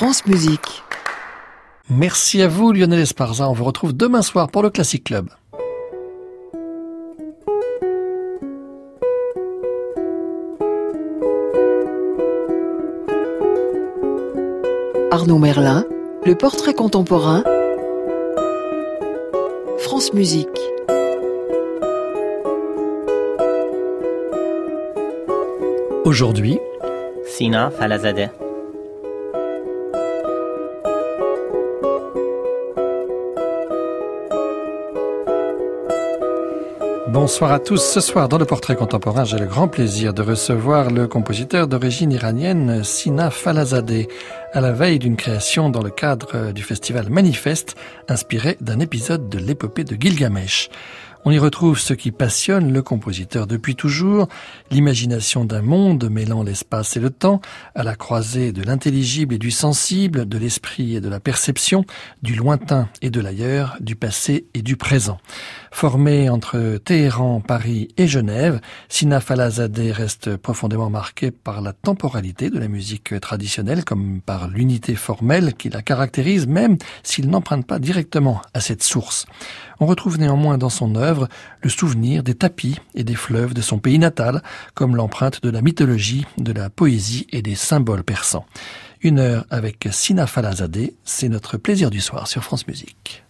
France Musique. Merci à vous Lionel Esparza. On vous retrouve demain soir pour le Classic Club. Arnaud Merlin, le portrait contemporain. France Musique. Aujourd'hui, Sina Falazadeh. Bonsoir à tous. Ce soir, dans le portrait contemporain, j'ai le grand plaisir de recevoir le compositeur d'origine iranienne Sina Falazadeh, à la veille d'une création dans le cadre du festival Manifeste, inspiré d'un épisode de l'épopée de Gilgamesh. On y retrouve ce qui passionne le compositeur depuis toujours, l'imagination d'un monde mêlant l'espace et le temps, à la croisée de l'intelligible et du sensible, de l'esprit et de la perception, du lointain et de l'ailleurs, du passé et du présent. Formé entre Téhéran, Paris et Genève, Sina Falazadeh reste profondément marqué par la temporalité de la musique traditionnelle comme par l'unité formelle qui la caractérise même s'il n'emprunte pas directement à cette source. On retrouve néanmoins dans son œuvre le souvenir des tapis et des fleuves de son pays natal, comme l'empreinte de la mythologie, de la poésie et des symboles persans. Une heure avec Sina Falazadeh, c'est notre plaisir du soir sur France Musique.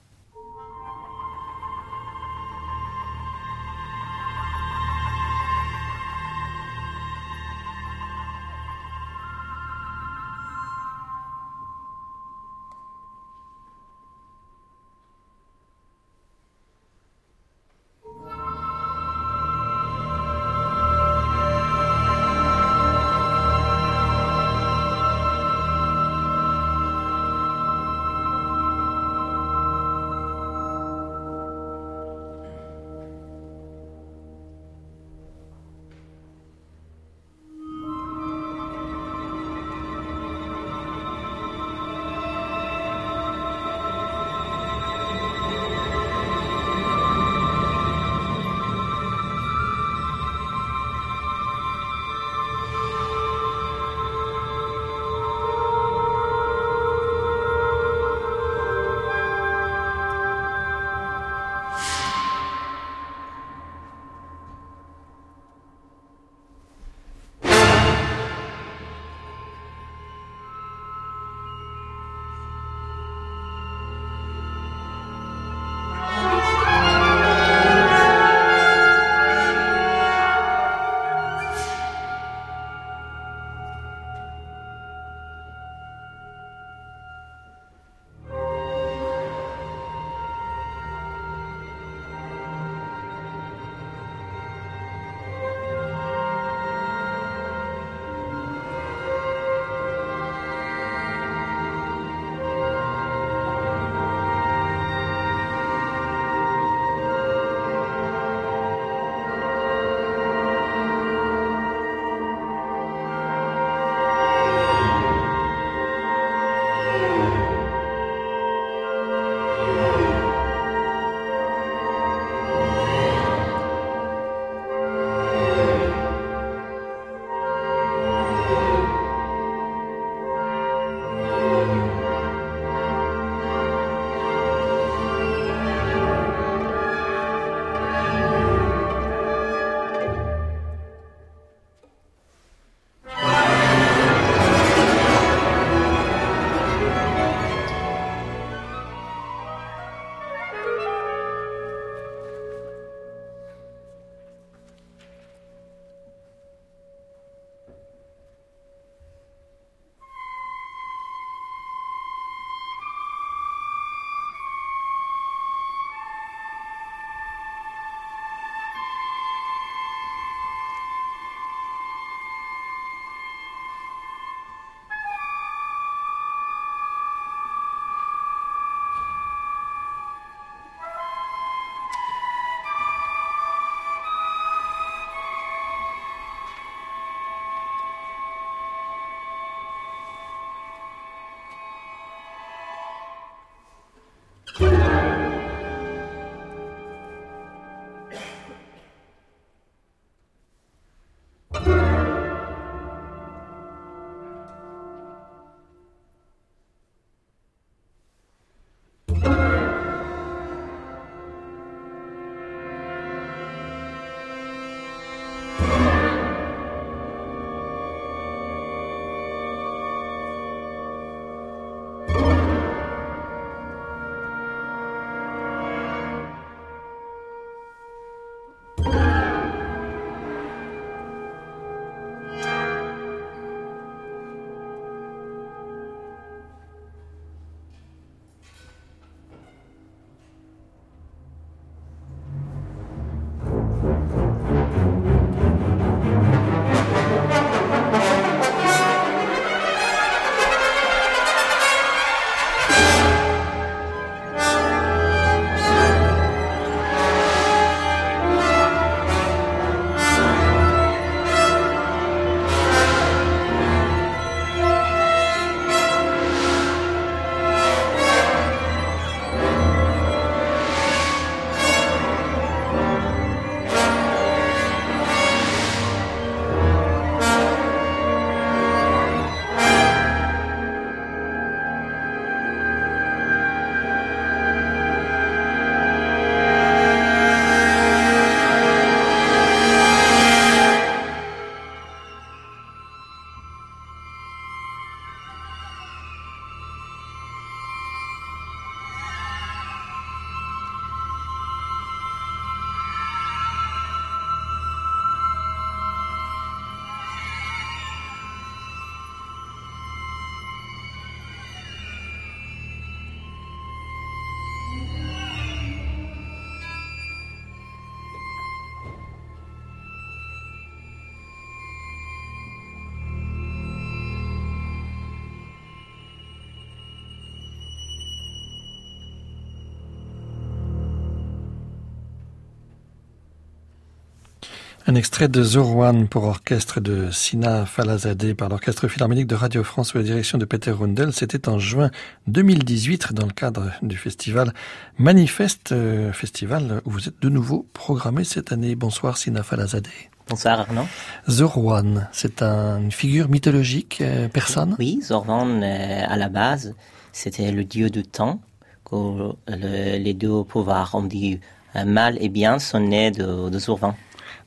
Extrait de Zorwan pour orchestre de Sina Falazadeh par l'Orchestre Philharmonique de Radio France sous la direction de Peter Rundel. C'était en juin 2018 dans le cadre du festival Manifeste, euh, festival où vous êtes de nouveau programmé cette année. Bonsoir Sina Falazadeh. Bonsoir Arnaud. Zorwan, c'est une figure mythologique euh, persane? Oui, Zorwan, euh, à la base, c'était le dieu du temps. Que les deux pouvoirs, on dit mal et bien, sont nés de, de Zorwan.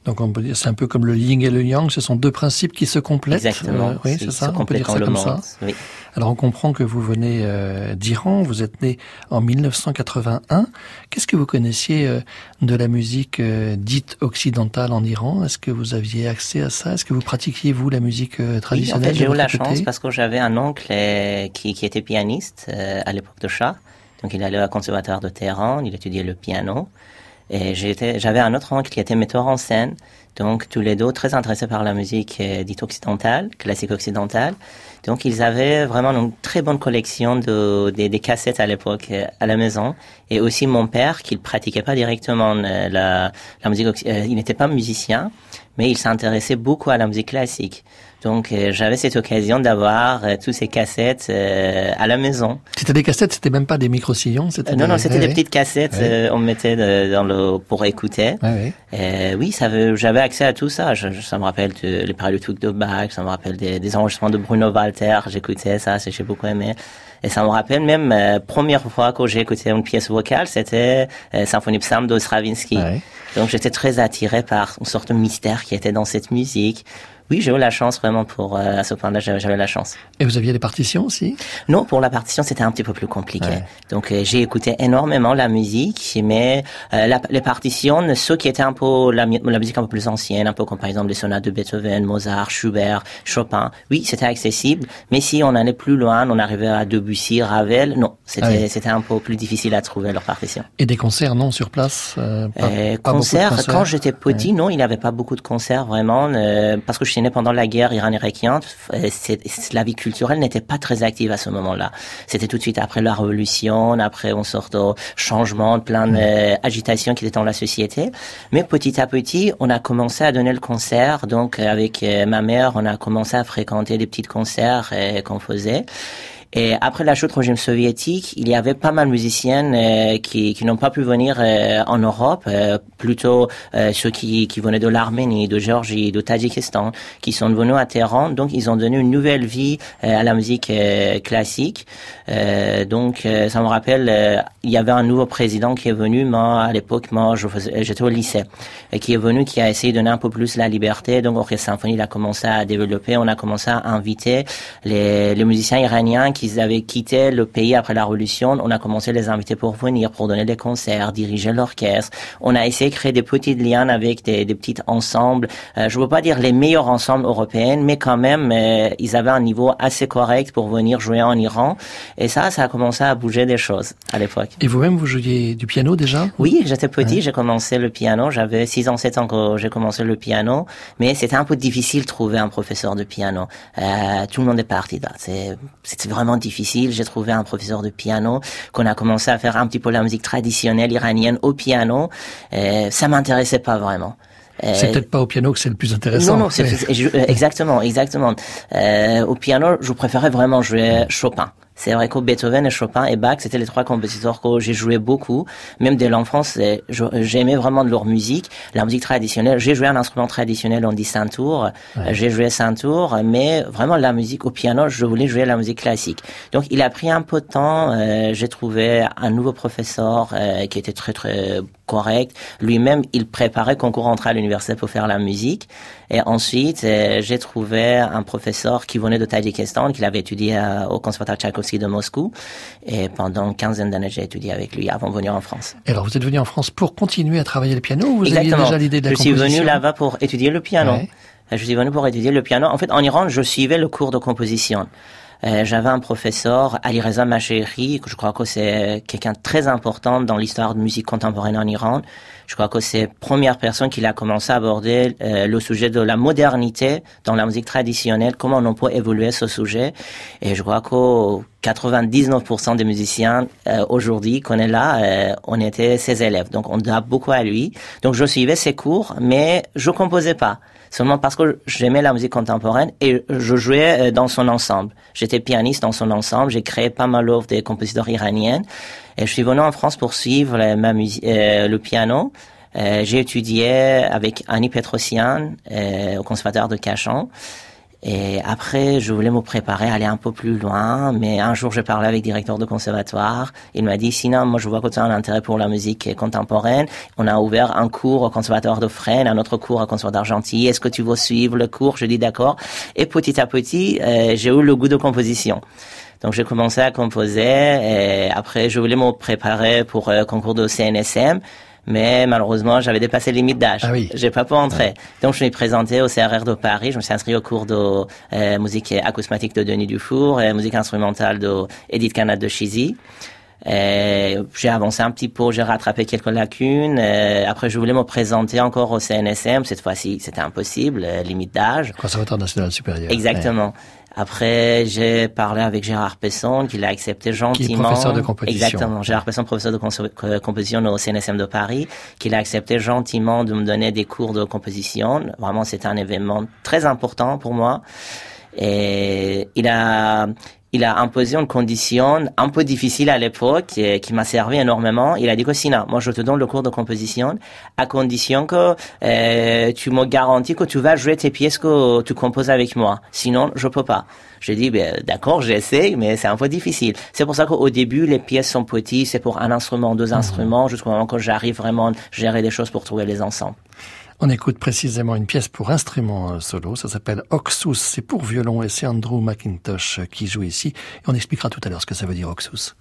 Donc on peut dire c'est un peu comme le yin et le yang, ce sont deux principes qui se complètent. Exactement. Euh, oui, c'est ça. On peut dire ça comme ça. Oui. Alors on comprend que vous venez euh, d'Iran, vous êtes né en 1981. Qu'est-ce que vous connaissiez euh, de la musique dite occidentale en Iran? Est-ce que vous aviez accès à ça? Est-ce que vous pratiquiez vous la musique traditionnelle oui, en fait, J'ai eu la chance parce que j'avais un oncle qui, qui était pianiste à l'époque de Shah. Donc il allait au conservatoire de Téhéran, il étudiait le piano. Et j'avais un autre oncle qui était metteur en scène, donc tous les deux très intéressés par la musique euh, dite occidentale, classique occidentale. Donc ils avaient vraiment une très bonne collection de, des cassettes à l'époque euh, à la maison. Et aussi mon père, qui ne pratiquait pas directement euh, la, la musique, il n'était pas musicien, mais il s'intéressait beaucoup à la musique classique. Donc euh, j'avais cette occasion d'avoir euh, tous ces cassettes euh, à la maison. C'était des cassettes, c'était même pas des micro-sillons, c'était Non, non, c'était des petites cassettes on mettait dans le pour écouter. oui, ça j'avais accès à tout ça. Je, ça me rappelle de, les paroles de Bach, ça me rappelle des, des enregistrements de Bruno Walter, j'écoutais ça, j'ai beaucoup aimé. Et ça me rappelle même euh, première fois que j'ai écouté une pièce vocale, c'était euh, Symphonie Psalm de Stravinsky. Donc j'étais très attiré par une sorte de mystère qui était dans cette musique oui, j'ai eu la chance vraiment pour euh, à ce point-là, j'avais la chance. Et vous aviez les partitions aussi? Non, pour la partition, c'était un petit peu plus compliqué. Donc euh, j'ai écouté énormément la musique, mais euh, la, les partitions, ceux qui étaient un peu la, la, musique un peu plus ancienne, un peu comme par exemple les sonates de Beethoven, Mozart, Schubert, Chopin. Oui, c'était accessible, mais si on allait plus loin, on arrivait à Debussy, Ravel, non, c'était c'était un peu plus difficile à trouver leur partition. Et des concerts non sur place pas, concerts, quand j'étais petit, non, il n'y avait pas beaucoup de concerts vraiment parce que je pendant la guerre irano-irakienne, la vie culturelle n'était pas très active à ce moment-là. C'était tout de suite après la révolution, après on sort de changement, plein d'agitations qui étaient dans la société. Mais petit à petit, on a commencé à donner le concert. Donc avec euh, ma mère, on a commencé à fréquenter des petits concerts euh, qu'on faisait. Et après la chute du régime soviétique, il y avait pas mal de musiciens euh, qui, qui n'ont pas pu venir euh, en Europe, euh, plutôt ceux qui, qui venaient de l'Arménie, de Géorgie, de Tadjikistan, qui sont venus à Téhéran. Donc ils ont donné une nouvelle vie à la musique classique. donc ça me rappelle, il y avait un nouveau président qui est venu, moi à l'époque, moi j'étais au lycée, et qui est venu, qui a essayé de donner un peu plus la liberté. Donc Orchestre Symphonie il a commencé à développer, on a commencé à inviter les, les musiciens iraniens qui ils avaient quitté le pays après la Révolution, on a commencé à les inviter pour venir, pour donner des concerts, diriger l'orchestre. On a essayé de créer des petits liens avec des, des petits ensembles. Euh, je ne veux pas dire les meilleurs ensembles européens, mais quand même, euh, ils avaient un niveau assez correct pour venir jouer en Iran. Et ça, ça a commencé à bouger des choses à l'époque. Et vous-même, vous jouiez du piano déjà Oui, j'étais petit, j'ai commencé le piano. J'avais 6 ans, 7 ans quand j'ai commencé le piano. Mais c'était un peu difficile de trouver un professeur de piano. Euh, tout le monde est parti là. C'était vraiment difficile. J'ai trouvé un professeur de piano qu'on a commencé à faire un petit peu la musique traditionnelle iranienne au piano. Euh, ça m'intéressait pas vraiment. Euh, c'est peut-être pas au piano que c'est le plus intéressant. Non, non, c'est, exactement, exactement. Euh, au piano, je préférais vraiment jouer Chopin. C'est vrai que Beethoven et Chopin et Bach, c'était les trois compositeurs que j'ai joué beaucoup. Même dès l'enfance, j'aimais vraiment de leur musique. La musique traditionnelle, j'ai joué un instrument traditionnel, on dit tour J'ai joué tour mais vraiment la musique au piano, je voulais jouer la musique classique. Donc il a pris un peu de temps. Euh, j'ai trouvé un nouveau professeur euh, qui était très très correct. Lui-même, il préparait concours entrée à l'université pour faire la musique. Et ensuite, euh, j'ai trouvé un professeur qui venait de Tadjikistan, qui avait étudié au conservatoire Tchaïkovski de Moscou. Et pendant une quinzaine d'années, j'ai étudié avec lui avant de venir en France. Et alors, vous êtes venu en France pour continuer à travailler le piano ou vous Exactement. aviez déjà l'idée de la Je suis venu là-bas pour étudier le piano. Je suis venu pour étudier le piano. En fait, en Iran, je suivais le cours de composition. Euh, j'avais un professeur, Ali Reza Macheri, que je crois que c'est quelqu'un de très important dans l'histoire de musique contemporaine en Iran. Je crois que c'est première personne qui a commencé à aborder euh, le sujet de la modernité dans la musique traditionnelle, comment on peut évoluer ce sujet. Et je crois que 99% des musiciens euh, aujourd'hui qu'on est là, euh, on était ses élèves. Donc on doit beaucoup à lui. Donc je suivais ses cours, mais je composais pas. Seulement parce que j'aimais la musique contemporaine et je jouais euh, dans son ensemble. J'étais pianiste dans son ensemble. J'ai créé pas mal d'œuvres des compositeurs iraniens. Et je suis venu en France pour suivre ma le piano. j'ai étudié avec Annie Petrosian au conservatoire de Cachan. Et après, je voulais me préparer à aller un peu plus loin, mais un jour, je parlais avec le directeur de conservatoire. Il m'a dit, sinon, moi, je vois que tu as un intérêt pour la musique contemporaine. On a ouvert un cours au conservatoire de Fresnes, un autre cours au conservatoire d'Argentine. Est-ce que tu veux suivre le cours? Je dis d'accord. Et petit à petit, euh, j'ai eu le goût de composition. Donc j'ai commencé à composer et après je voulais me préparer pour le concours de CNSM mais malheureusement, j'avais dépassé les limites d'âge. Ah oui. J'ai pas pu entrer. Donc, je me suis présenté au CRR de Paris. Je me suis inscrit au cours de euh, musique acousmatique de Denis Dufour et musique instrumentale de Edith Canad de Chizy. J'ai avancé un petit peu, j'ai rattrapé quelques lacunes. après, je voulais me présenter encore au CNSM. Cette fois-ci, c'était impossible, euh, limite d'âge. Conservatoire national supérieur. Exactement. Après, j'ai parlé avec Gérard Pesson, qui l'a accepté gentiment. Qui est professeur de composition. Exactement. Gérard Pesson, professeur de composition au CNSM de Paris, qui l'a accepté gentiment de me donner des cours de composition. Vraiment, c'était un événement très important pour moi. Et il a, il a imposé une condition un peu difficile à l'époque qui, m'a servi énormément. Il a dit que sinon, moi je te donne le cours de composition à condition que euh, tu me garantis que tu vas jouer tes pièces que tu composes avec moi. Sinon, je peux pas. J'ai dit, ben, d'accord, j'essaie, mais c'est un peu difficile. C'est pour ça qu'au début, les pièces sont petites, c'est pour un instrument, deux mmh. instruments, jusqu'au moment que j'arrive vraiment à gérer des choses pour trouver les ensembles. On écoute précisément une pièce pour instrument euh, solo, ça s'appelle Oxus, c'est pour violon et c'est Andrew McIntosh qui joue ici. Et on expliquera tout à l'heure ce que ça veut dire Oxus.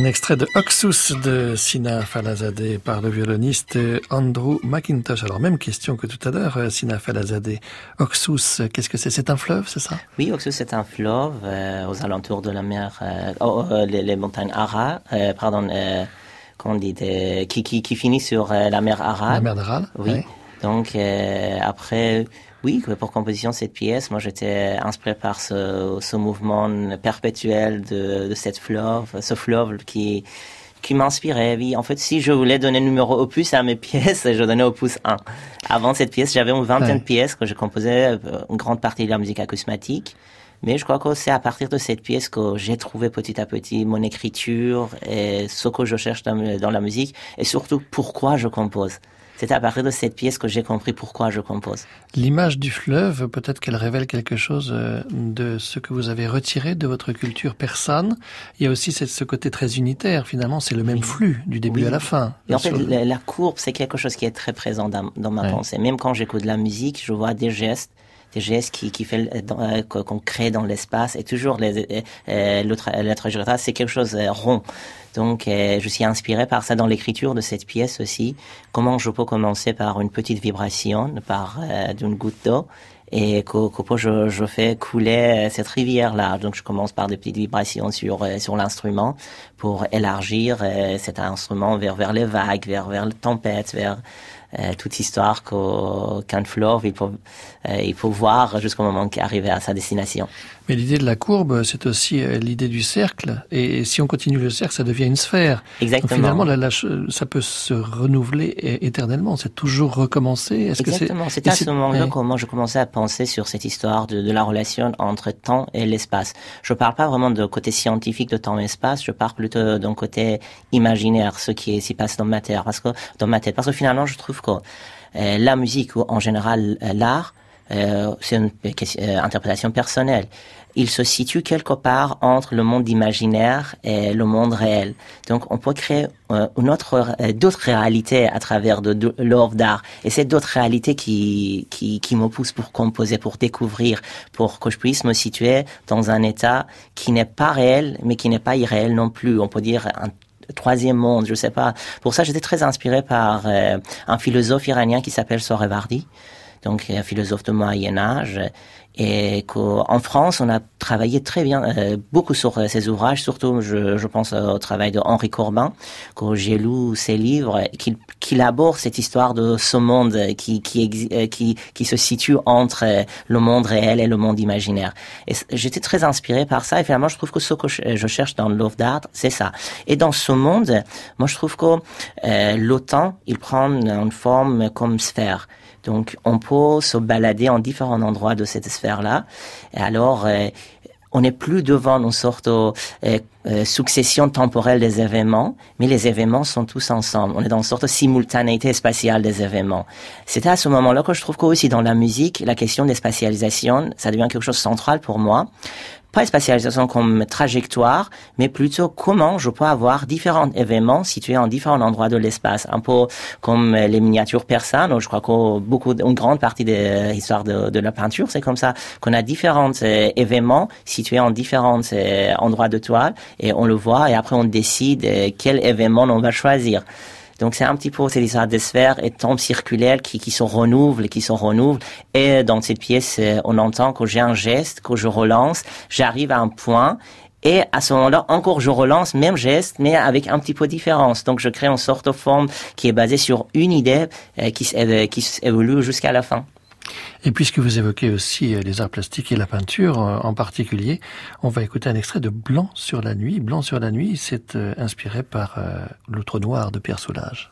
Un extrait de Oxus de Sina Falazadeh par le violoniste Andrew McIntosh. Alors même question que tout à l'heure, euh, Sina Falazadeh. Oxus, qu'est-ce que c'est? C'est un fleuve, c'est ça? Oui, Oxus c'est un fleuve euh, aux alentours de la mer, euh, oh, les, montagnes Ara, pardon, qu'on dit, qui, qui, qui, finit sur la mer Ara. La mer d'Aral Oui. Donc après, oui, pour composition cette pièce, moi j'étais inspiré par ce, ce mouvement perpétuel de, de cette fleuve, ce fleuve qui qui m'inspirait. Oui, en fait, si je voulais donner numéro opus à mes pièces, je donnais opus 1. Avant cette pièce, j'avais une vingtaine de pièces que je composais, euh, une grande partie de la musique acousmatique. Mais je crois que c'est à partir de cette pièce que j'ai trouvé petit à petit mon écriture et ce que je cherche dans, dans la musique et surtout pourquoi je compose. C'est à partir de cette pièce que j'ai compris pourquoi je compose. L'image du fleuve, peut-être qu'elle révèle quelque chose euh, de ce que vous avez retiré de votre culture persane. Il y a aussi ce côté très unitaire. Finalement, c'est le même flux du début à la fin. en fait, la, courbe, c'est quelque chose qui est très présent dans, ma pensée. Même quand j'écoute de la musique, je vois des gestes des gestes qui, qui fait euh, qu'on crée dans l'espace et toujours les, euh, l'autre la trajectoire c'est quelque chose de rond donc, euh, je suis inspiré par ça dans l'écriture de cette pièce aussi. Comment je peux commencer par une petite vibration, par euh, d'une goutte d'eau, et que, je, je fais couler euh, cette rivière-là. Donc, je commence par des petites vibrations sur sur l'instrument pour élargir cet instrument vers vers les vagues, vers vers la tempête, vers euh, toute histoire qu'un fleuve, il faut, euh, il faut voir jusqu'au moment qu'il arrive à sa destination. Mais l'idée de la courbe, c'est aussi euh, l'idée du cercle. Et si on continue le cercle, ça devient une sphère. Exactement. finalement, la, ça peut se renouveler éternellement. C'est toujours recommencer. Exactement. C'est à ce moment-là que moi je commençais à penser sur cette histoire de, de la relation entre temps et l'espace. Je parle pas vraiment de côté scientifique de temps et espace. Je parle plutôt d'un côté imaginaire, ce qui s'y passe dans ma tête, parce que dans ma tête, parce que finalement, je trouve euh, la musique ou en général euh, l'art, euh, c'est une interprétation personnelle. Il se situe quelque part entre le monde imaginaire et le monde réel. Donc, on peut créer une autre, d'autres réalités à travers de, l'œuvre d'art. Et c'est d'autres réalités qui, qui, qui me poussent pour composer, pour découvrir, pour que je puisse me situer dans un état qui n'est pas réel, mais qui n'est pas irréel non plus. On peut dire un troisième monde, je sais pas. Pour ça, j'étais très inspiré par euh, un philosophe iranien qui s'appelle Sorevardi, donc un philosophe de Moyen Âge, et qu'en France, on a travaillé très bien, euh, beaucoup sur euh, ces ouvrages, surtout je, je, pense au travail de Henri Corbin, que j'ai lu ses livres, qu'il qu'il aborde cette histoire de ce monde qui, qui, euh, qui, qui se situe entre le monde réel et le monde imaginaire. Et j'étais très inspiré par ça, et finalement, je trouve que ce que je cherche dans Love d'art, c'est ça. Et dans ce monde, moi, je trouve que euh, l'OTAN, il prend une forme comme sphère. Donc, on peut se balader en différents endroits de cette sphère-là. Et alors, euh, on n'est plus devant une sorte de euh, euh, succession temporelle des événements, mais les événements sont tous ensemble. On est dans une sorte de simultanéité spatiale des événements. C'est à ce moment-là que je trouve qu'aussi dans la musique, la question des spatialisations, ça devient quelque chose de central pour moi, pas spatialisation comme trajectoire, mais plutôt comment je peux avoir différents événements situés en différents endroits de l'espace. Un peu comme les miniatures persanes, je crois que beaucoup, une grande partie de l'histoire de, la peinture, c'est comme ça qu'on a différents euh, événements situés en différents euh, endroits de toile et on le voit et après on décide euh, quel événement on va choisir. Donc c'est un petit peu c'est des sphères et tombes circulaires qui, qui se renouvelent, qui se renouvelent. Et dans cette pièce, euh, on entend que j'ai un geste, que je relance, j'arrive à un point et à ce moment-là, encore, je relance même geste, mais avec un petit peu de différence. Donc, je crée une sorte de forme qui est basée sur une idée euh, qui, euh, qui évolue jusqu'à la fin. Et puisque vous évoquez aussi euh, les arts plastiques et la peinture euh, en particulier, on va écouter un extrait de Blanc sur la nuit. Blanc sur la nuit, c'est euh, inspiré par L'autre noir de Pierre Soulages.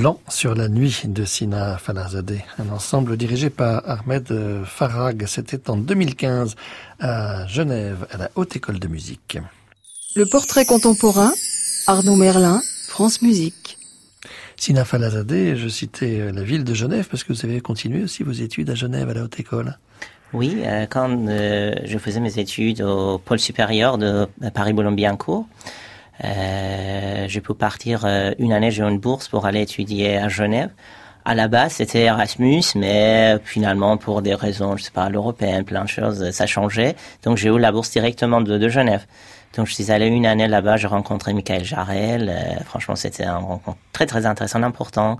Blanc sur la nuit de Sina Falazadeh, un ensemble dirigé par Ahmed Farag. C'était en 2015 à Genève, à la Haute École de Musique. Le portrait contemporain, Arnaud Merlin, France Musique. Sina Falazadeh, je citais euh, la ville de Genève parce que vous avez continué aussi vos études à Genève à la Haute École. Oui, euh, quand euh, je faisais mes études au pôle supérieur de Paris-Boulogne-Billancourt, euh, j'ai pu partir euh, une année, j'ai une bourse pour aller étudier à Genève. À la base, c'était Erasmus, mais finalement, pour des raisons, je sais pas, l'européenne, plein de choses, ça changeait. Donc, j'ai eu la bourse directement de, de Genève. Donc, je suis allé une année là-bas, j'ai rencontré Michael Jarel. Euh, franchement, c'était un rencontre très, très intéressant, important.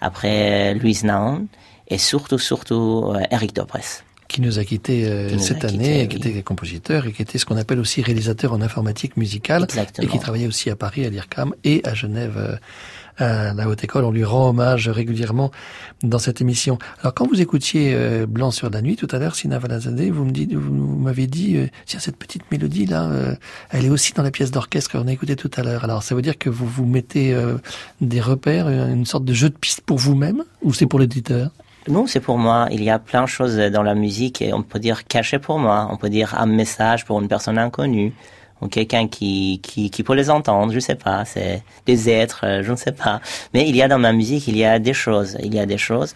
Après, Louise Naon et surtout, surtout, Eric Dobress qui nous a quittés euh, cette année, qui était compositeur et qui était ce qu'on appelle aussi réalisateur en informatique musicale et qui travaillait aussi à Paris, à l'IRCAM et à Genève. Euh, à la Haute École, on lui rend hommage régulièrement dans cette émission. Alors quand vous écoutiez euh, Blanc sur la nuit tout à l'heure, Sina Valazadeh, vous me dites, vous, m'avez dit, tiens cette petite mélodie là, elle est aussi dans la pièce d'orchestre qu'on a écouté tout à l'heure. Alors ça veut dire que vous vous mettez des repères, une sorte de jeu de piste pour vous-même ou c'est pour l'éditeur? Non, c'est pour moi. Il y a plein de choses dans la musique et on peut dire caché pour moi. On peut dire un message pour une personne inconnue ou quelqu'un qui, qui, qui peut les entendre, je sais pas, c'est des êtres, euh, je ne sais pas. Mais il y a dans ma musique, il y a des choses, il y a des choses.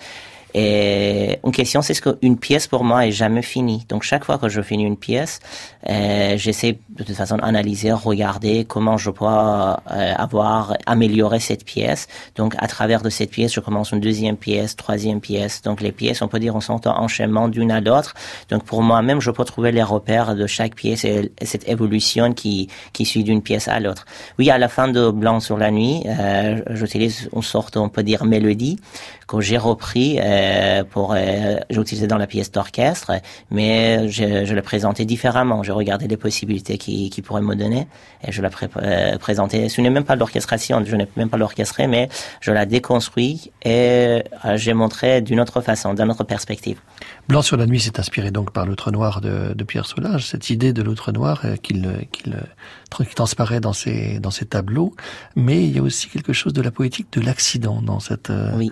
Et une question, c'est ce qu'une pièce pour moi est jamais finie. Donc chaque fois que je finis une pièce, euh, j'essaie de toute façon d'analyser, regarder comment je peux euh, avoir amélioré cette pièce. Donc à travers de cette pièce, je commence une deuxième pièce, troisième pièce. Donc les pièces, on peut dire, on sont en enchaînement d'une à l'autre. Donc pour moi-même, je peux trouver les repères de chaque pièce et, cette évolution qui qui suit d'une pièce à l'autre. Oui, à la fin de Blanc sur la nuit, euh, j'utilise une sorte, on peut dire, mélodie que j'ai repris. Euh, pour euh, j'ai utilisé dans la pièce d'orchestre, mais je, je le présentais différemment. Je regardais les possibilités qui, qui pourraient me donner et je la pré euh, présentais. Ce n'est même pas l'orchestration, je n'ai même pas l'orchestré, mais je la déconstruis et euh, j'ai montré d'une autre façon, d'une autre perspective. Blanc sur la nuit s'est inspiré donc par l'outre noir de, de, Pierre Soulages, cette idée de l'outre noir qu'il qui transparaît dans ses dans ses tableaux, mais il y a aussi quelque chose de la poétique de l'accident dans cette oui.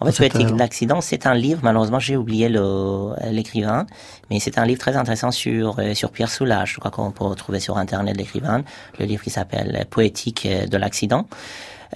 En fait, Poétique l'accident, c'est un livre, malheureusement j'ai oublié l'écrivain, mais c'est un livre très intéressant sur, euh, sur Pierre Soulages. Je crois qu'on peut trouver sur Internet l'écrivain, le livre qui s'appelle Poétique euh, de l'accident.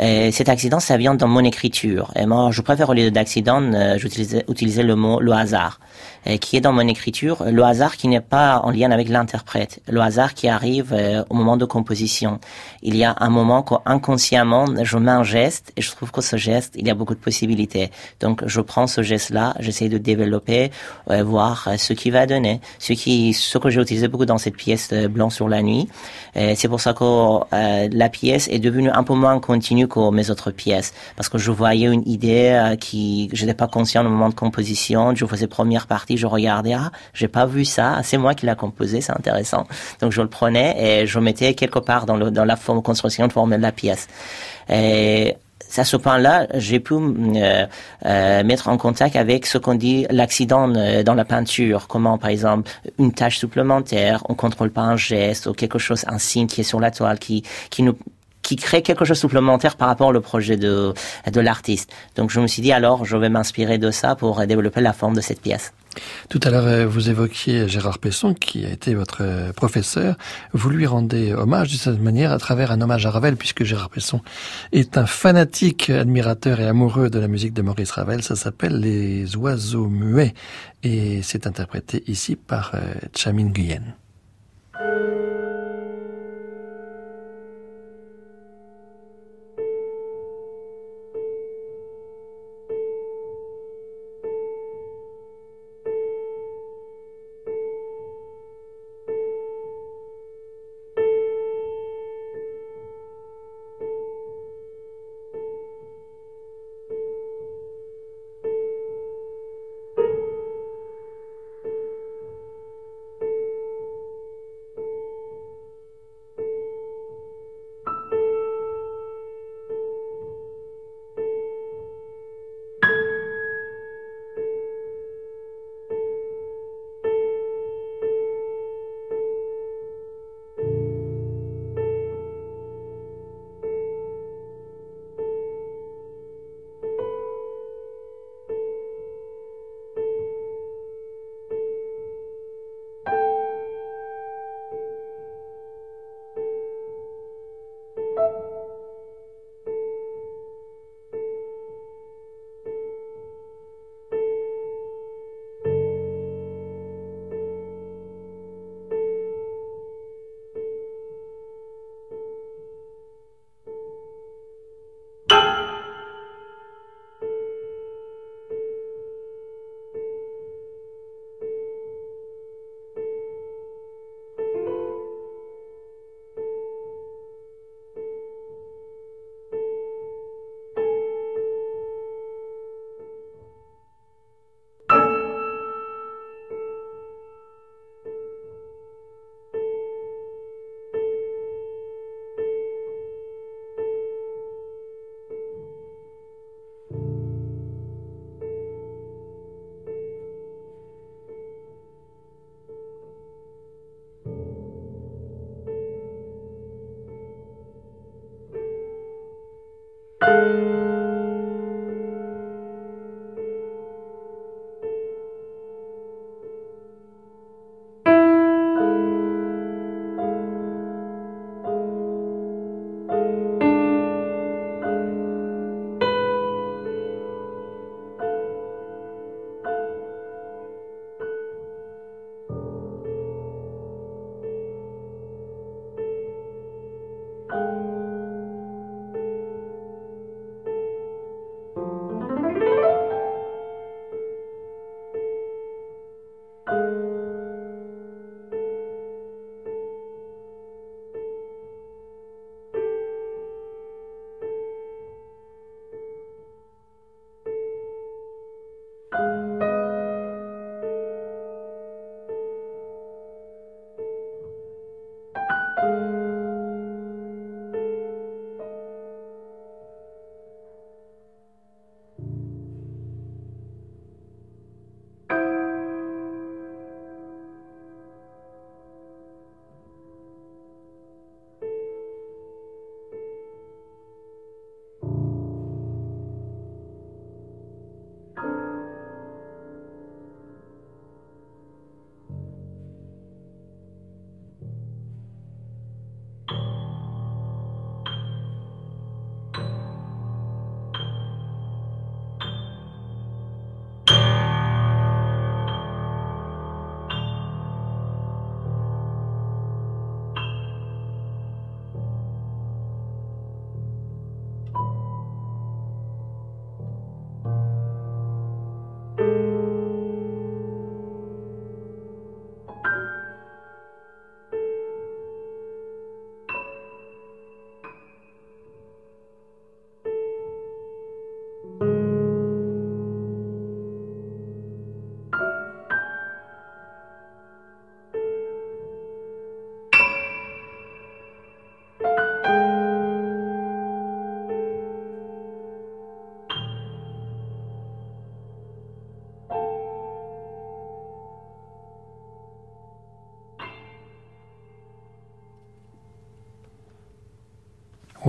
Et cet accident, ça vient dans mon écriture. Et moi, je préfère au lieu d'accident, euh, j'utilisais le mot le hasard, et qui est dans mon écriture. Le hasard qui n'est pas en lien avec l'interprète. Le hasard qui arrive euh, au moment de composition. Il y a un moment qu'inconsciemment, je mets un geste et je trouve que ce geste, il y a beaucoup de possibilités. Donc, je prends ce geste-là, j'essaie de développer, euh, voir ce qui va donner. Ce qui, ce que j'ai utilisé beaucoup dans cette pièce Blanc sur la nuit. C'est pour ça que la pièce est devenue un peu moins continue que mes autres pièces. Parce que je voyais une idée euh, qui je n'étais pas conscient au moment de composition je faisais première partie je regardais ah j'ai pas vu ça c'est moi qui l'a composé c'est intéressant. Donc je le prenais et je mettais quelque part dans, la forme construction de former la pièce. Et à ce point-là, j'ai pu euh, euh, mettre en contact avec ce qu'on dit l'accident dans la peinture. Comment, par exemple, une tâche supplémentaire, on contrôle pas un geste ou quelque chose, un signe qui est sur la toile, qui qui nous qui crée quelque chose de supplémentaire par rapport au projet de, de l'artiste. Donc je me suis dit alors je vais m'inspirer de ça pour développer la forme de cette pièce. Tout à l'heure, euh, vous évoquiez Gérard Pesson, qui a été votre euh, professeur. Vous lui rendez hommage de cette manière à travers un hommage à Ravel, puisque Gérard Pesson est un fanatique admirateur et amoureux de la musique de Maurice Ravel. Ça s'appelle Les oiseaux muets et c'est interprété ici par euh, Chamin Nguyen.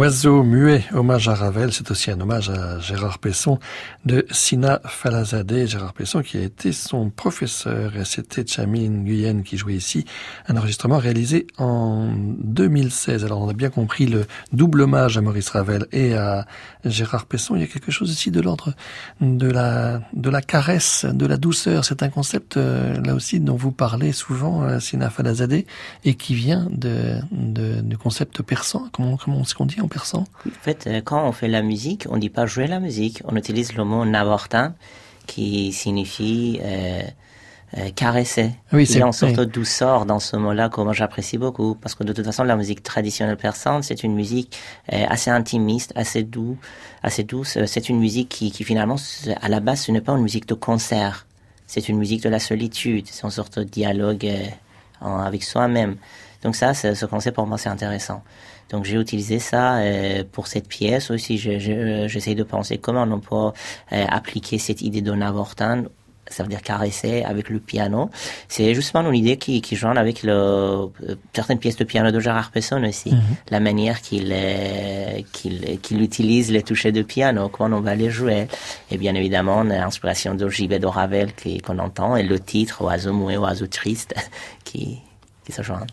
Oiseau muet, hommage à Ravel, c'est aussi un hommage à Gérard Pesson de Sina Falazadeh. Gérard Pesson qui a été son professeur et c'était Chamine Guyenne qui jouait ici. Un enregistrement réalisé en 2016. Alors on a bien compris le double hommage à Maurice Ravel et à Gérard Pesson. Il y a quelque chose ici de l'ordre de la, de la caresse, de la douceur. C'est un concept euh, là aussi dont vous parlez souvent, euh, Sina Falazadeh, et qui vient de, de, du concept persan. Comment, comment est-ce qu'on dit en persan En fait, euh, quand on fait la musique, on ne dit pas jouer la musique. On utilise le mot navortin qui signifie euh, euh, caresser. Oui, Il y a une sorte de douceur dans ce mot-là que moi j'apprécie beaucoup parce que de toute façon la musique traditionnelle persane c'est une musique assez intimiste, assez doux, assez douce. C'est une musique qui, qui finalement à la base ce n'est pas une musique de concert. C'est une musique de la solitude. C'est une sorte de dialogue avec soi-même. Donc ça, ce concept pour moi c'est intéressant. Donc j'ai utilisé ça euh, pour cette pièce aussi. J'essaie de penser comment on peut euh, appliquer cette idée d'un avortin ça veut dire caresser avec le piano. C'est justement une idée qui, qui joue avec le, euh, certaines pièces de piano de Gérard Pesson aussi. Mhm. La manière qu'il qu'il qu'il utilise les touchés de piano, comment on va les jouer. Et bien évidemment, l'inspiration de J.B. de Ravel qu'on entend et le titre Oiseau moué, oiseau triste qui, qui se joignent.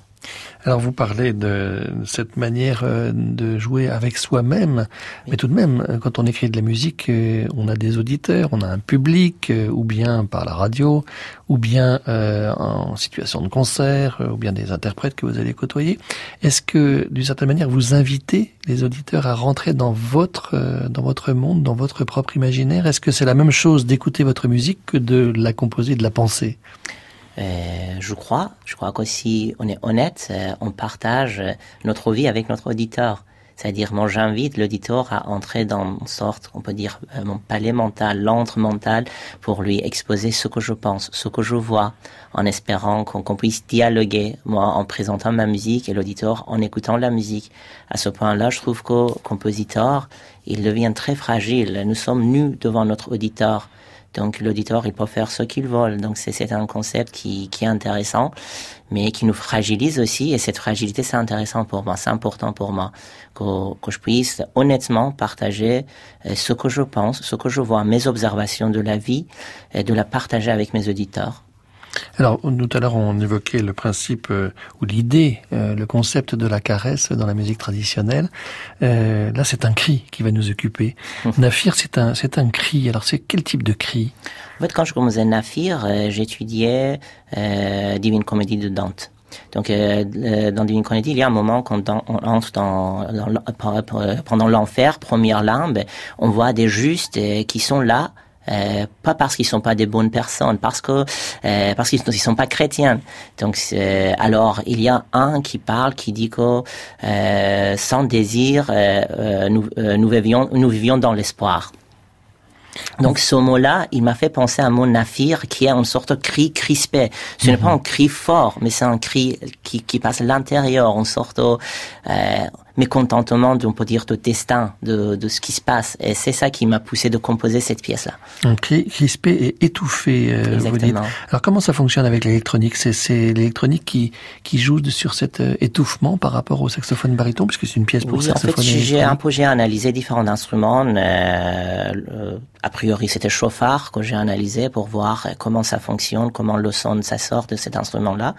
Alors vous parlez de cette manière euh, de jouer avec soi-même, mais tout de même, euh, quand on écrit de la musique, euh, on a des auditeurs, on a un public, ou bien par la radio, ou bien en situation de concert, ou bien des interprètes que vous allez côtoyer. Est-ce que, d'une certaine manière, vous invitez les auditeurs à rentrer dans votre dans votre monde, dans votre propre imaginaire? Est-ce que c'est la même chose d'écouter votre musique que de la composer, de la penser? Je crois, je crois qu'aussi on est honnête, euh, on partage notre vie avec notre auditeur. C'est-à-dire, moi, j'invite l'auditeur à entrer dans une sorte, on peut dire, euh, mon palais mental, l'antre mental, pour lui exposer ce que je pense, ce que je vois, en espérant qu'on puisse dialoguer, moi, en présentant ma musique et l'auditeur en écoutant la musique. À ce point-là, je trouve qu'au compositeur, il devient très fragile. Nous sommes nus devant notre auditeur. Donc l'auditeur, il peut faire ce qu'il veut. Donc c'est un concept qui, qui est intéressant, mais qui nous fragilise aussi. Et cette fragilité, c'est intéressant pour moi, c'est important pour moi que, que, je puisse honnêtement partager euh, ce que je pense, ce que je vois, mes observations de la vie, et de la partager avec mes auditeurs. Alors, tout à l'heure, on évoquait le principe euh, ou l'idée, euh, le concept de la caresse dans la musique traditionnelle. Euh, là, c'est un cri qui va nous occuper. Mmh. Nafir, c'est un, c'est un cri. Alors, c'est quel type de cri? En fait, quand je commençais Nafir, j'étudiais Divine Comédie de Dante. Donc, dans Divine Comédie, il y a un moment quand on entre dans, pendant l'enfer, première lambe, on voit des justes qui sont là euh, pas parce qu'ils sont pas des bonnes personnes, parce que euh, parce qu'ils ne sont pas chrétiens. Donc euh, alors il y a un qui parle, qui dit que euh, sans désir nous nous vivions nous vivions dans l'espoir. Donc ce mot-là, il m'a fait penser à un mot nafir qui est une sorte de cri crispé. Ce n'est pas mhm. un cri fort, mais c'est un cri qui, qui passe à l'intérieur, une sorte de euh, mécontentement, on peut dire, de destin, de, de ce qui se passe. Et c'est ça qui m'a poussé de composer cette pièce-là. Un cri crispé et étouffé, euh, vous dites. Alors comment ça fonctionne avec l'électronique? C'est l'électronique qui, qui joue sur cet euh, étouffement par rapport au saxophone baryton, puisque c'est une pièce pour oui, saxophone en fait, j'ai un peu analysé différents instruments. Euh, a priori, c'était chauffard que j'ai analysé pour voir comment ça fonctionne, comment le son ça sort de cet instrument-là.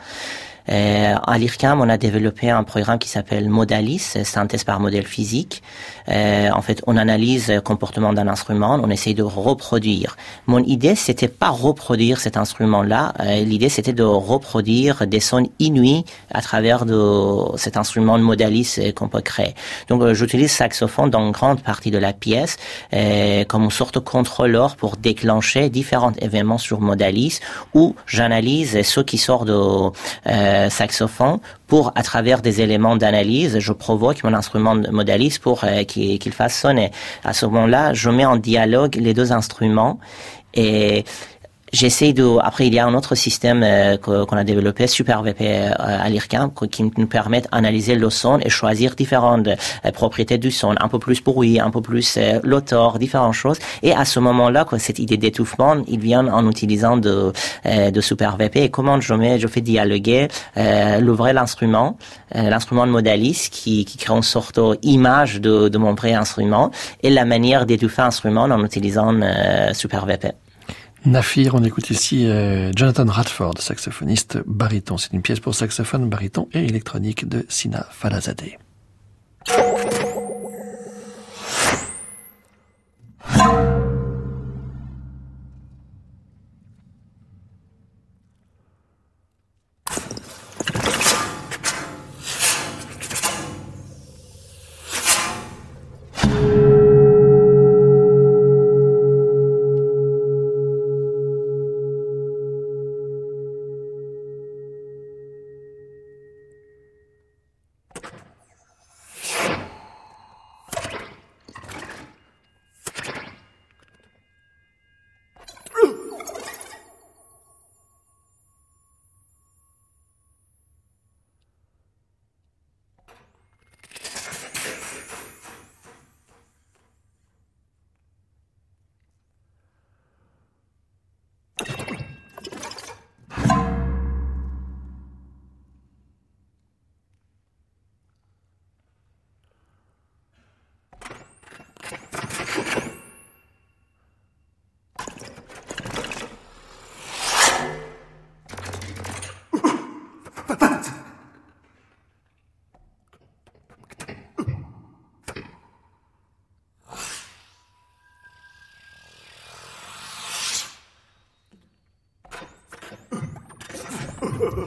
Euh, à l'IRCAM, on a développé un programme qui s'appelle Modalis, synthèse par modèle physique. Euh, en fait, on analyse le comportement d'un instrument, on essaye de reproduire. Mon idée, c'était pas reproduire cet instrument-là. Euh, L'idée, c'était de reproduire des sons inouïs à travers de cet instrument de Modalis euh, qu'on peut créer. Donc, euh, j'utilise saxophone dans une grande partie de la pièce euh, comme une sorte de contrôleur pour déclencher différents événements sur Modalis où j'analyse ce qui sort de euh, saxophone pour, à travers des éléments d'analyse, je provoque mon instrument modaliste pour euh, qu'il fasse sonner. À ce moment-là, je mets en dialogue les deux instruments et J'essaie de. Après, il y a un autre système euh, qu'on a développé, SuperVP euh, à l'IRCAM, qui nous permet d'analyser le son et choisir différentes euh, propriétés du son, un peu plus bruit, un peu plus l'auteur, différentes choses. Et à ce moment-là, cette idée d'étouffement, il vient en utilisant de, de SuperVP. Et comment je mets, je fais dialoguer le vrai l'instrument, l'instrument de modaliste qui, qui crée une sorte d'image de, de mon vrai instrument et la manière d'étouffer l'instrument en utilisant SuperVP. Nafir, on écoute ici euh, Jonathan Radford, saxophoniste baryton. C'est une pièce pour saxophone, baryton et électronique de Sina Falazadeh.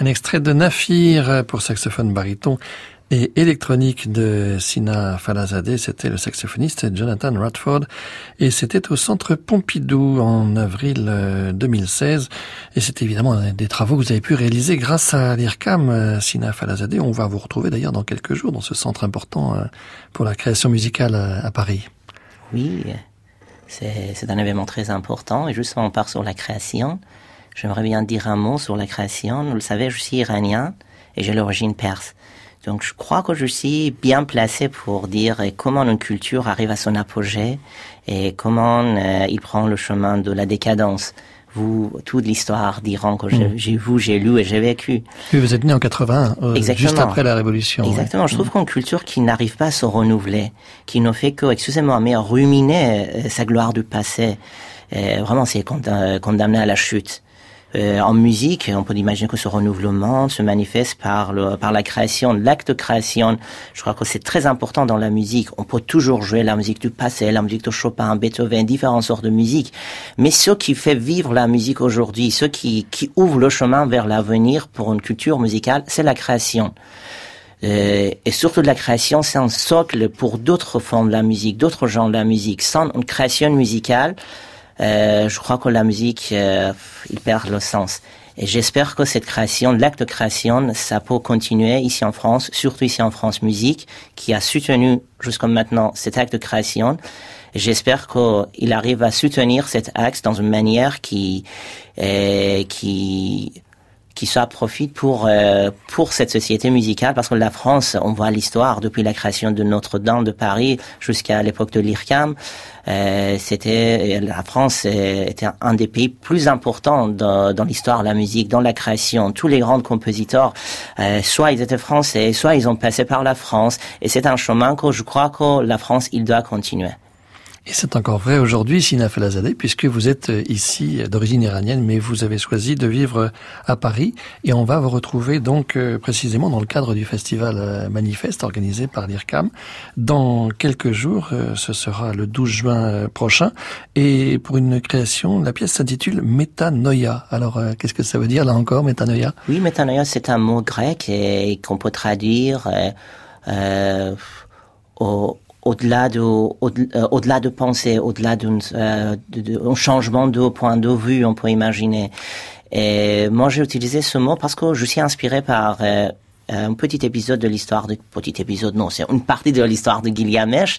Un extrait de Nafir pour saxophone baryton et électronique de Sina Falazadeh, c'était le saxophoniste Jonathan Radford et c'était au centre Pompidou en avril 2016 euh, et c'est évidemment des travaux que vous avez pu réaliser grâce à l'IRCAM euh, Sina Falazadeh. On va vous retrouver d'ailleurs dans quelques jours dans ce centre important euh, pour la création musicale à Paris. Oui, c'est un événement très important. Et justement, on part sur la création. J'aimerais bien dire un mot sur la création. Vous le savez, je suis iranien et j'ai l'origine perse. Donc je crois que je suis bien placé pour dire comment une culture arrive à son apogée et comment euh, il prend le chemin de la décadence vous, toute l'histoire d'Iran que j'ai mm. vu, j'ai lu et j'ai vécu. vous êtes né en 80, euh, juste après la Révolution. Exactement. Je trouve mm. qu'une culture qui n'arrive pas à se renouveler, qui ne fait que, excusez-moi, mais ruminer euh, sa gloire du passé, euh, vraiment, c'est condamné à la chute. Euh, en musique, on peut imaginer que ce renouvellement se manifeste par, le, par la création, l'acte de création. Je crois que c'est très important dans la musique. On peut toujours jouer la musique du passé, la musique de Chopin, Beethoven, différentes sortes de musique. Mais ce qui fait vivre la musique aujourd'hui, ce qui, qui ouvre le chemin vers l'avenir pour une culture musicale, c'est la création. Euh, et surtout de la création, c'est un socle pour d'autres formes de la musique, d'autres genres de la musique. Sans une création musicale, euh, je crois que la musique, euh, il perd le sens. Et j'espère que cette création, l'acte de création, ça peut continuer ici en France, surtout ici en France Musique, qui a soutenu jusqu'à maintenant cet acte de création. J'espère qu'il arrive à soutenir cet acte dans une manière qui, euh, qui qui soit profite pour euh, pour cette société musicale parce que la France, on voit l'histoire depuis la création de Notre-Dame de Paris jusqu'à l'époque de l'IRCAM, euh, c'était la France était un des pays plus importants dans, dans l'histoire de la musique, dans la création. Tous les grands compositeurs, euh, soit ils étaient français, soit ils ont passé par la France, et c'est un chemin que je crois que la France il doit continuer. Et c'est encore vrai aujourd'hui, Sina Falazadeh, puisque vous êtes euh, ici d'origine iranienne, mais vous avez choisi de vivre à Paris. Et on va vous retrouver donc euh, précisément dans le cadre du festival euh, Manifeste organisé par l'IRCAM. Dans quelques jours, ce sera le 12 juin prochain. Et pour une création, la pièce s'intitule Métanoïa. Alors, qu'est-ce que ça veut dire là encore, Métanoïa? Oui, Métanoïa, c'est un mot grec et, qu'on peut traduire euh, au au-delà de euh, au-delà de penser, au-delà d'un euh, changement de point de vue, on peut imaginer. Et moi, j'ai utilisé ce mot parce que je suis inspiré par euh, un petit épisode de l'histoire de petit épisode non c'est une partie de l'histoire de Gilgamesh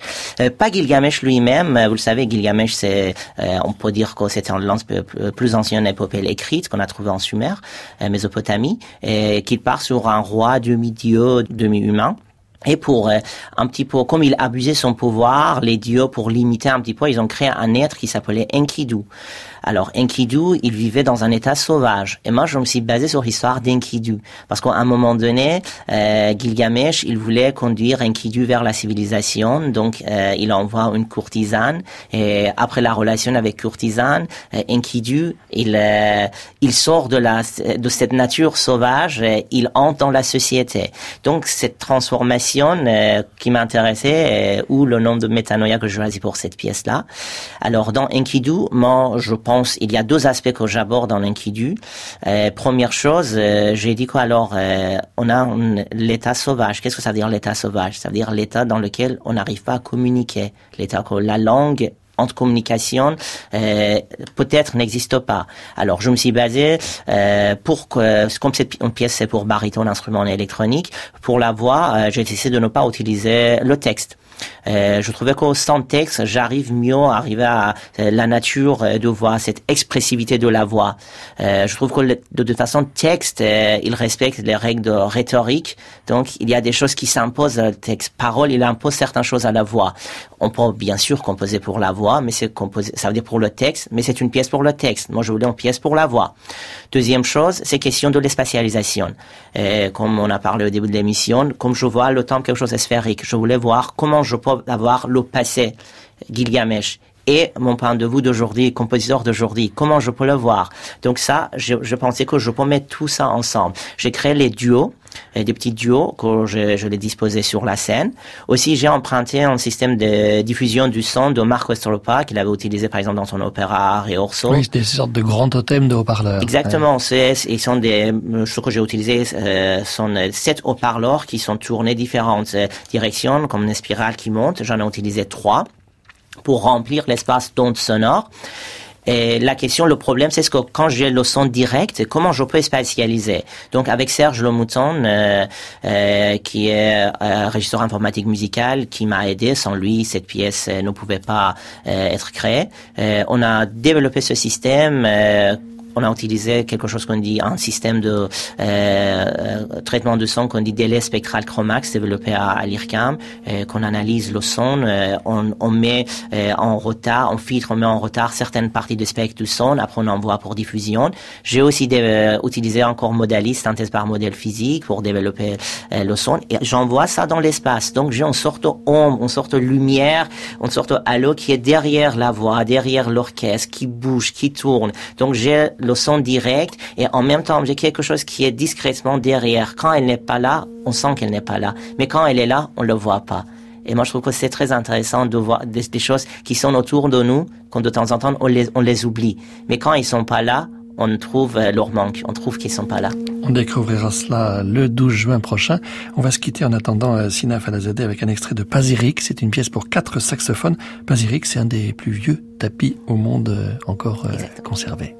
pas Gilgamesh lui-même vous le savez Gilgamesh c'est on peut dire que c'était une plus ancienne épopée écrite qu'on a trouvée en Sumer Mésopotamie et qu'il part sur un roi demi-dieu demi-humain et pour euh, un petit peu, comme il abusait son pouvoir, les dieux, pour limiter un petit peu, ils ont créé un être qui s'appelait Enkidu. Alors Enkidu, il vivait dans un état sauvage. Et moi, je me suis basé sur l'histoire d'Enkidu. Parce qu'à un moment donné, euh, Gilgamesh, il voulait conduire Enkidu vers la civilisation. Donc, euh, il envoie une courtisane. Et après la relation avec courtisane, euh, Enkidu, il, euh, il sort de, la, de cette nature sauvage. Et il entre dans la société. Donc, cette transformation euh, qui m'intéressait, ou le nom de métanoïa que je choisis pour cette pièce-là. Alors, dans Enkidu, moi, je pense il y a deux aspects que j'aborde dans l'inquidu. Euh, première chose, euh, j'ai dit quoi alors euh, On a l'état sauvage. Qu'est-ce que ça veut dire l'état sauvage? Ça veut dire l'état dans lequel on n'arrive pas à communiquer, l'état que la langue entre communication peut-être n'existe pas. Alors je me suis basé euh, pour que comme cette pièce c'est pour baryton instrument électronique, pour la voix, j'ai essayé de ne pas utiliser le texte. Euh, je trouvais qu'au sans texte, j'arrive mieux à arriver à euh, la nature euh, de voix, cette expressivité de la voix. je trouve que de toute façon, texte, il respecte les règles de rhétorique. Donc, il y a des choses qui s'imposent à texte. Parole, il impose certaines choses à la voix. On peut bien sûr composer pour la voix, mais c'est composé, ça veut dire pour le texte, mais c'est une pièce pour le texte. Moi, je voulais une pièce pour la voix. Deuxième chose, c'est question de l'espatialisation. comme on a parlé au début de l'émission, comme je vois le temps quelque chose de sphérique, je voulais voir comment peux avoir le passé Gilgamesh et mon point de vue d'aujourd'hui, compositeur d'aujourd'hui, comment je peux le voir? Donc ça, je, je, pensais que je peux mettre tout ça ensemble. J'ai créé les duos, des petits duos que je, je les disposais sur la scène. Aussi, j'ai emprunté un système de diffusion du son de Marc Westropa qu'il avait utilisé par exemple dans son opéra Orso. Oui, des sortes de grands totems de haut-parleurs. Exactement, c'est ils sont des ce que j'ai utilisé euh, sont sept haut-parleurs qui sont tournés différentes euh, directions comme une spirale qui monte. J'en ai utilisé trois pour remplir l'espace d'ondes sonores. Et la question, le problème, c'est ce que quand j'ai le son direct, comment je peux spatialiser? Donc avec Serge Lomouton, euh, euh, qui est euh, régisseur informatique musical, qui m'a aidé. Sans lui, cette pièce euh, ne pouvait pas être créée. on a développé ce système on a utilisé quelque chose qu'on dit un système de euh, euh, traitement de son qu'on dit délai spectral chromax développé à, à l'IRCAM, euh, qu'on analyse le son, euh, on, on, met en retard, on filtre, on met en retard certaines parties du spectre du son, après on envoie pour diffusion. J'ai aussi utilisé encore modaliste, synthèse par modèle physique pour développer le son et j'envoie ça dans l'espace. Donc j'ai une sorte d'ombre, une sorte de lumière, une sorte de halo qui est derrière la voix, derrière l'orchestre, qui bouge, qui tourne. Donc j'ai le son direct et en même temps j'ai quelque chose qui est discrètement derrière. Quand elle n'est pas là, on sent qu'elle n'est pas là. Mais quand elle est là, on le voit pas. Et moi, je trouve que c'est très intéressant de voir des, choses qui sont autour de nous, qu'on de temps en temps, on les, on les oublie. Mais quand ils sont pas là, on trouve euh, leur manque, on trouve qu'ils sont pas là. On découvrira cela le 12 juin prochain. On va se quitter en attendant euh, Sina Falazadeh avec un extrait de Pazirik. C'est une pièce pour quatre saxophones. Pazirik, c'est un des plus vieux tapis au monde euh, encore conservé.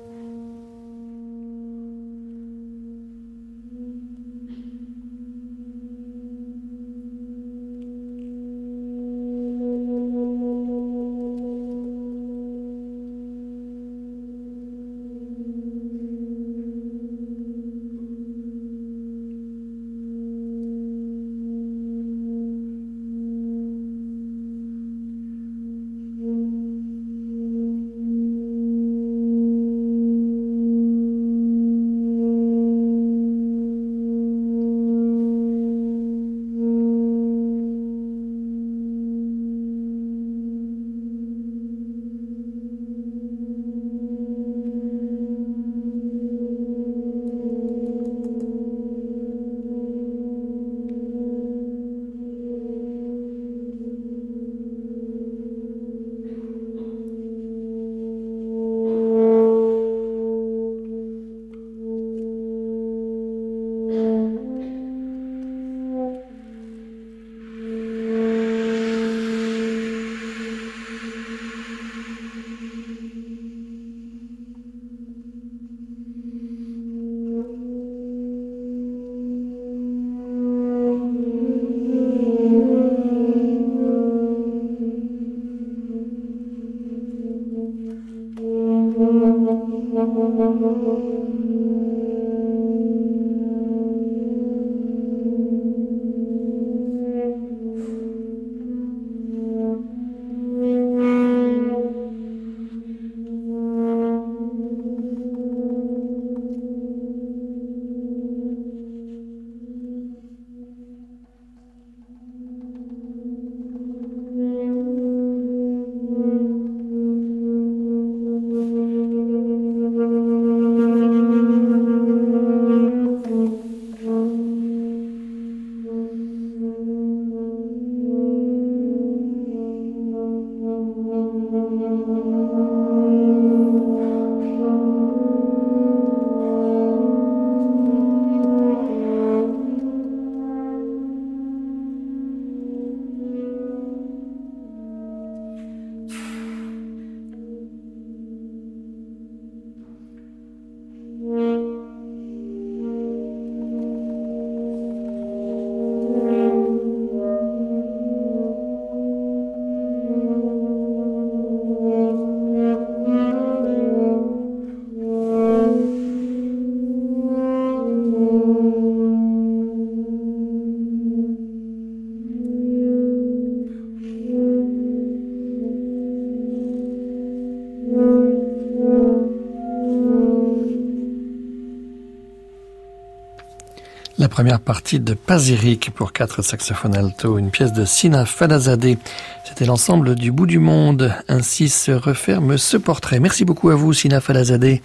Première partie de Pazirik pour quatre saxophones alto, une pièce de Sina Falazadeh. C'était l'ensemble du bout du monde. Ainsi se referme ce portrait. Merci beaucoup à vous, Sina Falazadeh.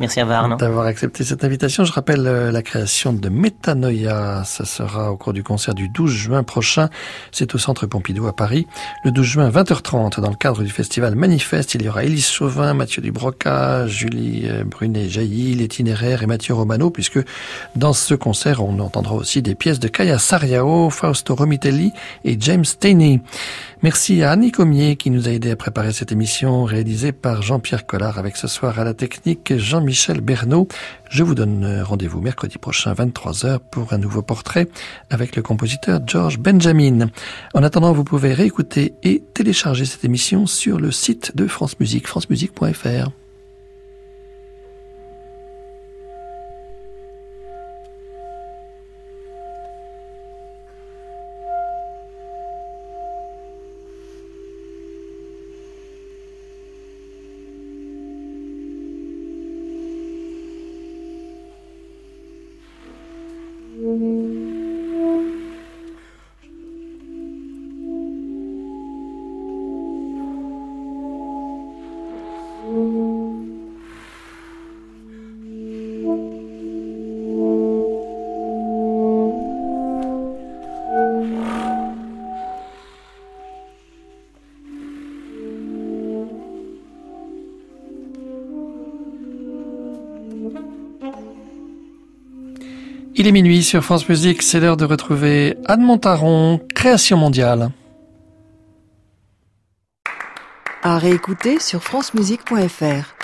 Merci à Arnaud. D'avoir accepté cette invitation. Je rappelle euh, la création de Métanoïa. Ça sera au cours du concert du 12 juin prochain. C'est au Centre Pompidou à Paris. Le 12 juin, 20h30, dans le cadre du festival Manifeste, il y aura Élise Chauvin, Mathieu Dubroca, Julie euh, Brunet-Jailly, l'itinéraire et Mathieu Romano, puisque dans ce concert, on entendra aussi des pièces de Kaya Sariao, Fausto Romitelli et James Taney. Merci à Annie Comier qui nous a aidé à préparer cette émission réalisée par Jean-Pierre Collard avec ce soir à la technique Jean-Michel Bernot. Je vous donne rendez-vous mercredi prochain 23h pour un nouveau portrait avec le compositeur George Benjamin. En attendant, vous pouvez réécouter et télécharger cette émission sur le site de France Musique, francemusique.fr. Il est minuit sur France Musique, c'est l'heure de retrouver Anne Montaron, Création mondiale. À réécouter sur francemusique.fr.